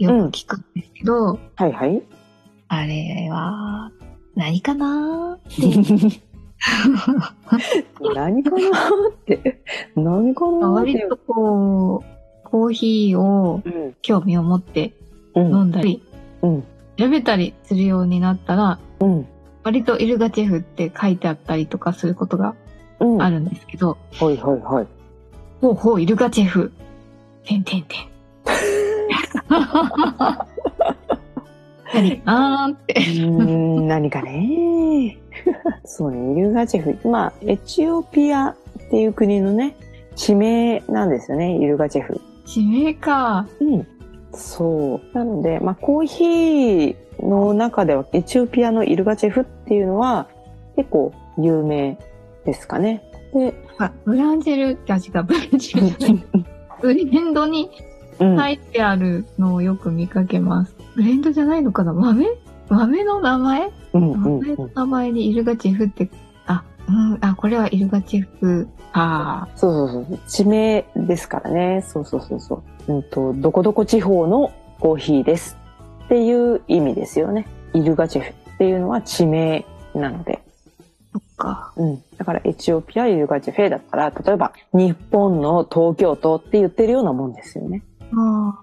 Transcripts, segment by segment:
よく聞くんですけど、はいはい。あれは何かな 何かなって。何かなって割とこう、コーヒーをうん。興味を持ってうん。飲んだり、うん。調べたりするようになったら、うん。割とイルガチェフって書いてあったりとかすることがうん。はいあるんですけど、はいはい。ほうほう、イルガチェフ。てんてんてん。何？かなーって。うーん、何かね。そうね、イルガチェフ。まあ、エチオピアっていう国のね、地名なんですよね、イルガチェフ。地名か。うん。そう。なので、まあ、コーヒーの中では、エチオピアのイルガチェフっていうのは、結構有名ですかね。で、あブランジェル、あ、違う、ブランジェル。ブレンドにうん。書いてあるのをよく見かけます。ブレンドじゃないのかな？豆？豆の名前？うんうん豆のうん。名前にイルガチェフって、あ、うん、あ、これはイルガチェフ。あそうそうそう。地名ですからね。そうそうそうそう。うんと、どこどこ地方のコーヒーですっていう意味ですよね。イルガチェフっていうのは地名なので。そっか。うん。だからエチオピアイルガチェフェだったら、例えば日本の東京都って言ってるようなもんですよね。あ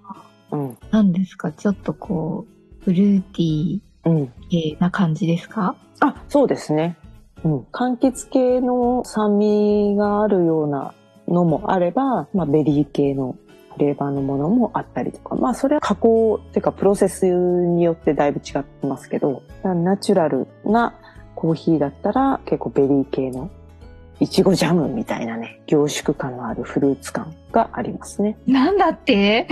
あ、うん。何ですか？ちょっとこう、フルーティうん。ー系な感じですか？あ、そうですね。うん。柑橘系の酸味があるようなのもあれば、まあベリー系のフレーバーのものもあったりとか、まあそれは加工っていうかプロセスによってだいぶ違ってますけど、ナチュラルなコーヒーだったら結構ベリー系のいちごジャムみたいなね、凝縮感のあるフルーツ感がありますね。なんだって？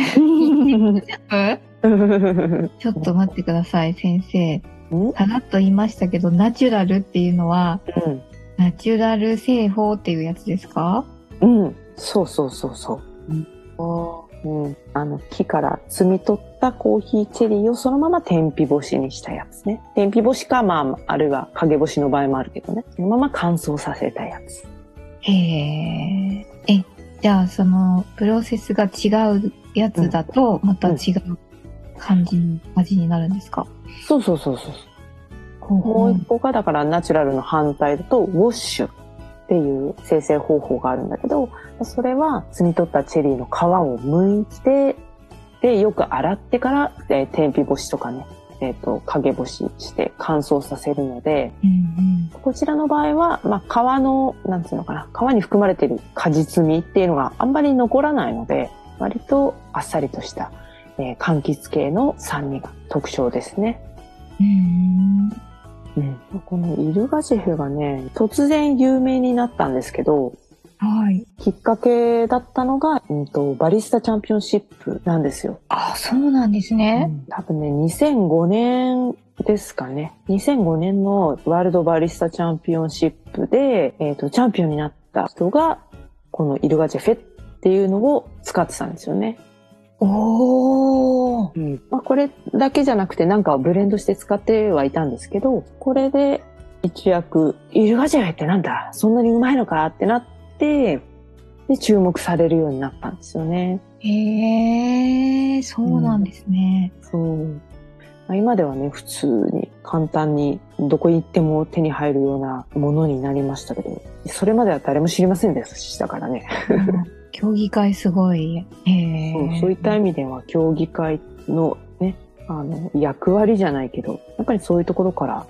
え ちょっと待ってください、先生。うん？さらっと言いましたけど、ナチュラルっていうのは、うん。ナチュラル製法っていうやつですか？うん。そうそうそうそう。うん、あの木から摘み取ったコーヒーチェリーをそのまま天日干しにしたやつね。天日干しか、まあ、あるいは陰干しの場合もあるけどね。そのまま乾燥させたやつ。へえ。え、じゃあそのプロセスが違うやつだと、また違う感じの味になるんですか、そうそうそうそう。ほうもう一個が、だからナチュラルの反対だと、ウォッシュっていう生成方法があるんだけど、それは摘み取ったチェリーの皮を剥いて、で、よく洗ってから、えー天日干しとかね、えっ、と、陰干しして乾燥させるので、うんうん。こちらの場合は、まあ、皮の、なんつうのかな、皮に含まれている果実味っていうのがあんまり残らないので、割とあっさりとした、えー柑橘系の酸味が特徴ですね。うんうん、このイルガジェフがね、突然有名になったんですけど、はい。きっかけだったのが、うんと、バリスタチャンピオンシップなんですよ。あ、そうなんですね。多分ね、2005年ですかね。2005年のワールドバリスタチャンピオンシップで、えっ、と、チャンピオンになった人が、このイルガジェフェっていうのを使ってたんですよね。おー。うん。まあ、これだけじゃなくて、なんかをブレンドして使ってはいたんですけど、これで一躍、イルガジェフェってなんだ？そんなにうまいのかってなって、で、注目されるようになったんですよね。へえ、そうなんですね。そう。まあ今ではね、普通に簡単にどこ行っても手に入るようなものになりましたけど、それまでは誰も知りませんでしたからね。競技会すごい。へえ。そうそういった意味では競技会のね、あの、役割じゃないけど、やっぱりそういうところから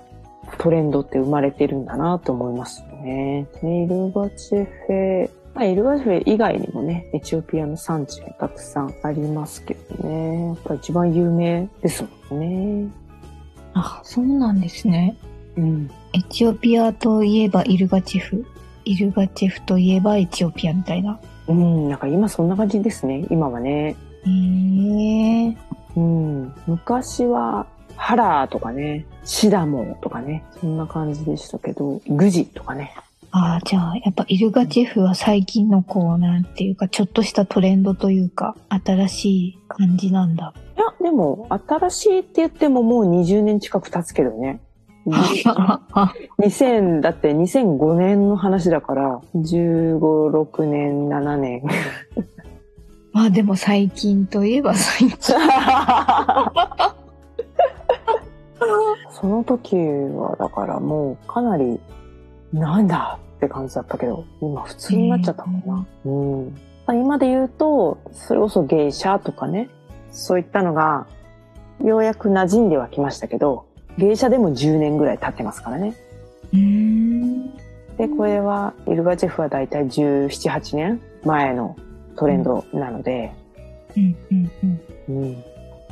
トレンドって生まれてるんだなと思いますよね。でイルガチェフェ、まあ、イルガチェフェ以外にもね、エチオピアの産地がたくさんありますけどね。やっぱ一番有名ですもんね。あ、そうなんですね。うん。エチオピアといえばイルガチェフ。イルガチェフといえばエチオピアみたいな。うん、なんか今そんな感じですね。今はね。へえ。うん。昔は、ハラーとかね、シダモンとかね、そんな感じでしたけど、グジとかね。ああ、じゃあ、やっぱイルガチェフは最近のこう、なんていうか、ちょっとしたトレンドというか、新しい感じなんだ。いや、でも、新しいって言ってももう20年近く経つけどね。2000、だって2005年の話だから、15、6年、7年。まあでも最近といえば最近。その時は、だからもうかなり、なんだって感じだったけど、今普通になっちゃったもんな。うん。まあ今で言うと、それこそ芸者とかね、そういったのが、ようやく馴染んではきましたけど、芸者でも10年ぐらい経ってますからね。うーん。で、これは、イルガチェフはだいたい17、8年前のトレンドなので、うん、うん、うん。うん、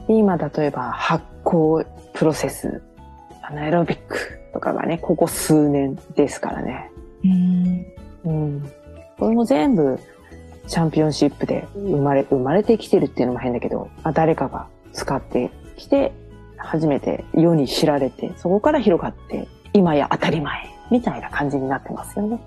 で今例えば発酵プロセス、アナエロビックとかがね、ここ数年ですからね。うーん。うん。これも全部チャンピオンシップで生まれ、生まれてきてるっていうのも変だけど、まあ、誰かが使ってきて、初めて世に知られて、そこから広がって、今や当たり前みたいな感じになってますよね。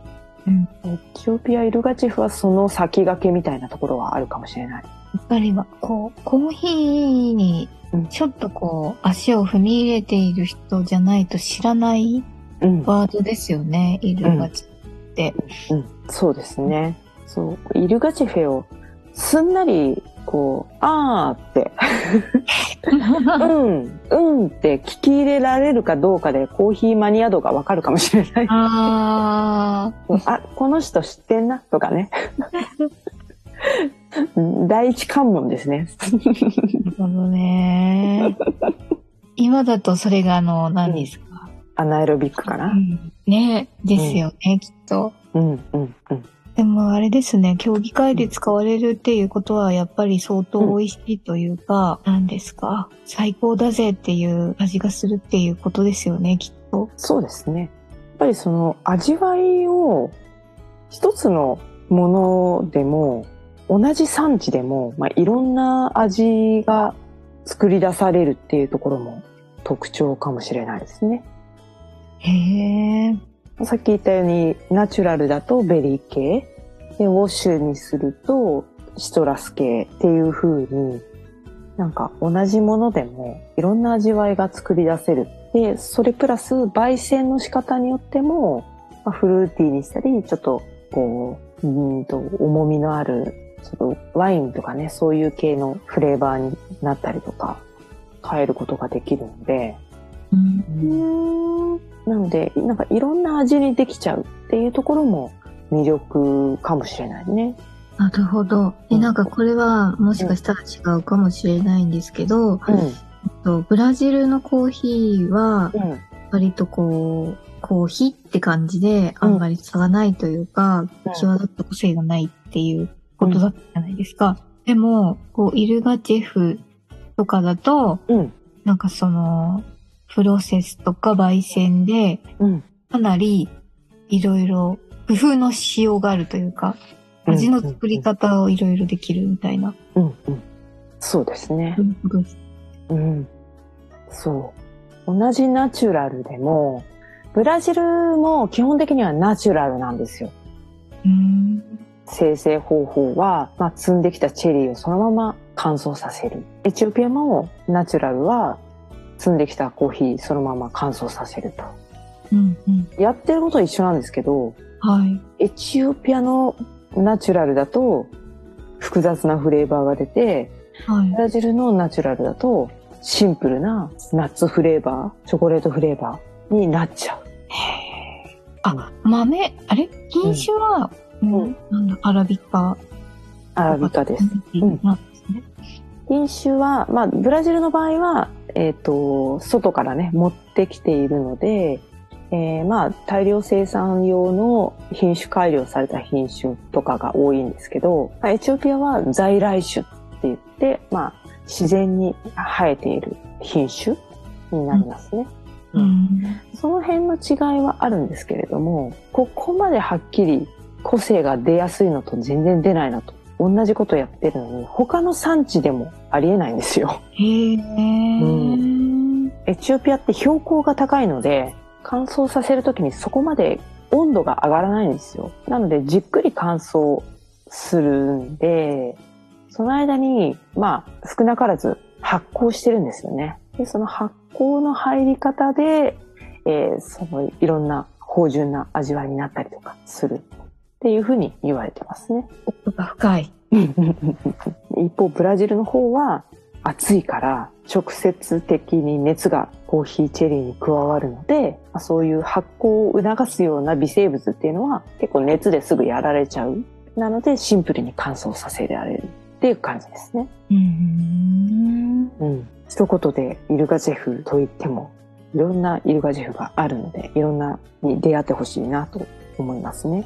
うん。エチオピア・イルガチェフはその先駆けみたいなところはあるかもしれない。やっぱりは、こう、コーヒーにうんちょっとこう、足を踏み入れている人じゃないと知らないうん。ワードですよね、イルガチって。うん、そうですね。そう。イルガチェフェをすんなり、こう、あーって、うん、うんって聞き入れられるかどうかでコーヒーマニア度がわかるかもしれない。ああ、この人知ってんな？とかね。第一関門ですね。ほどね。今だとそれがあの、何ですか、アナエロビックかな。うんねですよね、きっと。うん、うん、うん。でもあれですね、競技会で使われるっていうことはやっぱり相当美味しいというか、何ですか、最高だぜっていう味がするっていうことですよね、きっと。そうですね。やっぱりその味わいを一つのものでも同じ産地でも、まあ、いろんな味が作り出されるっていうところも特徴かもしれないですね。へえ。さっき言ったようにナチュラルだとベリー系でウォッシュにするとシトラス系っていう風になんか同じものでもいろんな味わいが作り出せる。で、それプラス焙煎の仕方によっても、まあ、フルーティーにしたり、ちょっとこう、うーんと重みのある、ちょっとワインとかね、そういう系のフレーバーになったりとか変えることができるので、うん。なので、なんかいろんな味にできちゃうっていうところも魅力かもしれないね。なるほど。え、うんなんかこれはもしかしたら違うかもしれないんですけど、うん。とブラジルのコーヒーはうん。割とこう、コーヒーって感じであんまり差がないというか、うん際立った個性がないっていうことだったじゃないですか。でも、こう、イルガチェフとかだと、うん。なんかその、プロセスとか焙煎で、うん。かなりいろいろ工夫のしようがあるというか、味の作り方をいろいろできるみたいな。うん。うん。そうですねそう。ん。そう。同じナチュラルでも、ブラジルも基本的にはナチュラルなんですよ。うーん。生成方法は、まあ、積んできたチェリーをそのまま乾燥させる。エチオピアもナチュラルは、積んできたコーヒーそのまま乾燥させると。うんうん。やってることは一緒なんですけど、はい。エチオピアのナチュラルだと複雑なフレーバーが出て、はいブ。ラジルのナチュラルだとシンプルなナッツフレーバー、チョコレートフレーバーになっちゃう。あ、豆、あれ？品種は、うんうんなんだ、アラビカ。アラビカです。うん。なんですね。品種は、まあ、ブラジルの場合は、えっ、と、外からね、持ってきているので、えー、まあ大量生産用の品種改良された品種とかが多いんですけど、エチオピアは在来種って言って、まあ自然に生えている品種になりますね。うん、うん、その辺の違いはあるんですけれども、ここまではっきり個性が出やすいのと全然出ないなと。同じことやってるのに、他の産地でもありえないんですよ。へー。うんエチオピアって標高が高いので、乾燥させるときにそこまで温度が上がらないんですよ。なので、じっくり乾燥するんで、その間に、まあ、少なからず発酵してるんですよね。で、その発酵の入り方で、えー、そのいろんな芳醇な味わいになったりとかするっていうふうに言われてますね。奥が深い。一方、ブラジルの方は暑いから直接的に熱がコーヒーチェリーに加わるので、そういう発酵を促すような微生物っていうのは結構熱ですぐやられちゃう。なのでシンプルに乾燥させられるっていう感じですね。うん。うん。一言でイルガジェフといってもいろんなイルガジェフがあるので、いろんなに出会ってほしいなと思いますね。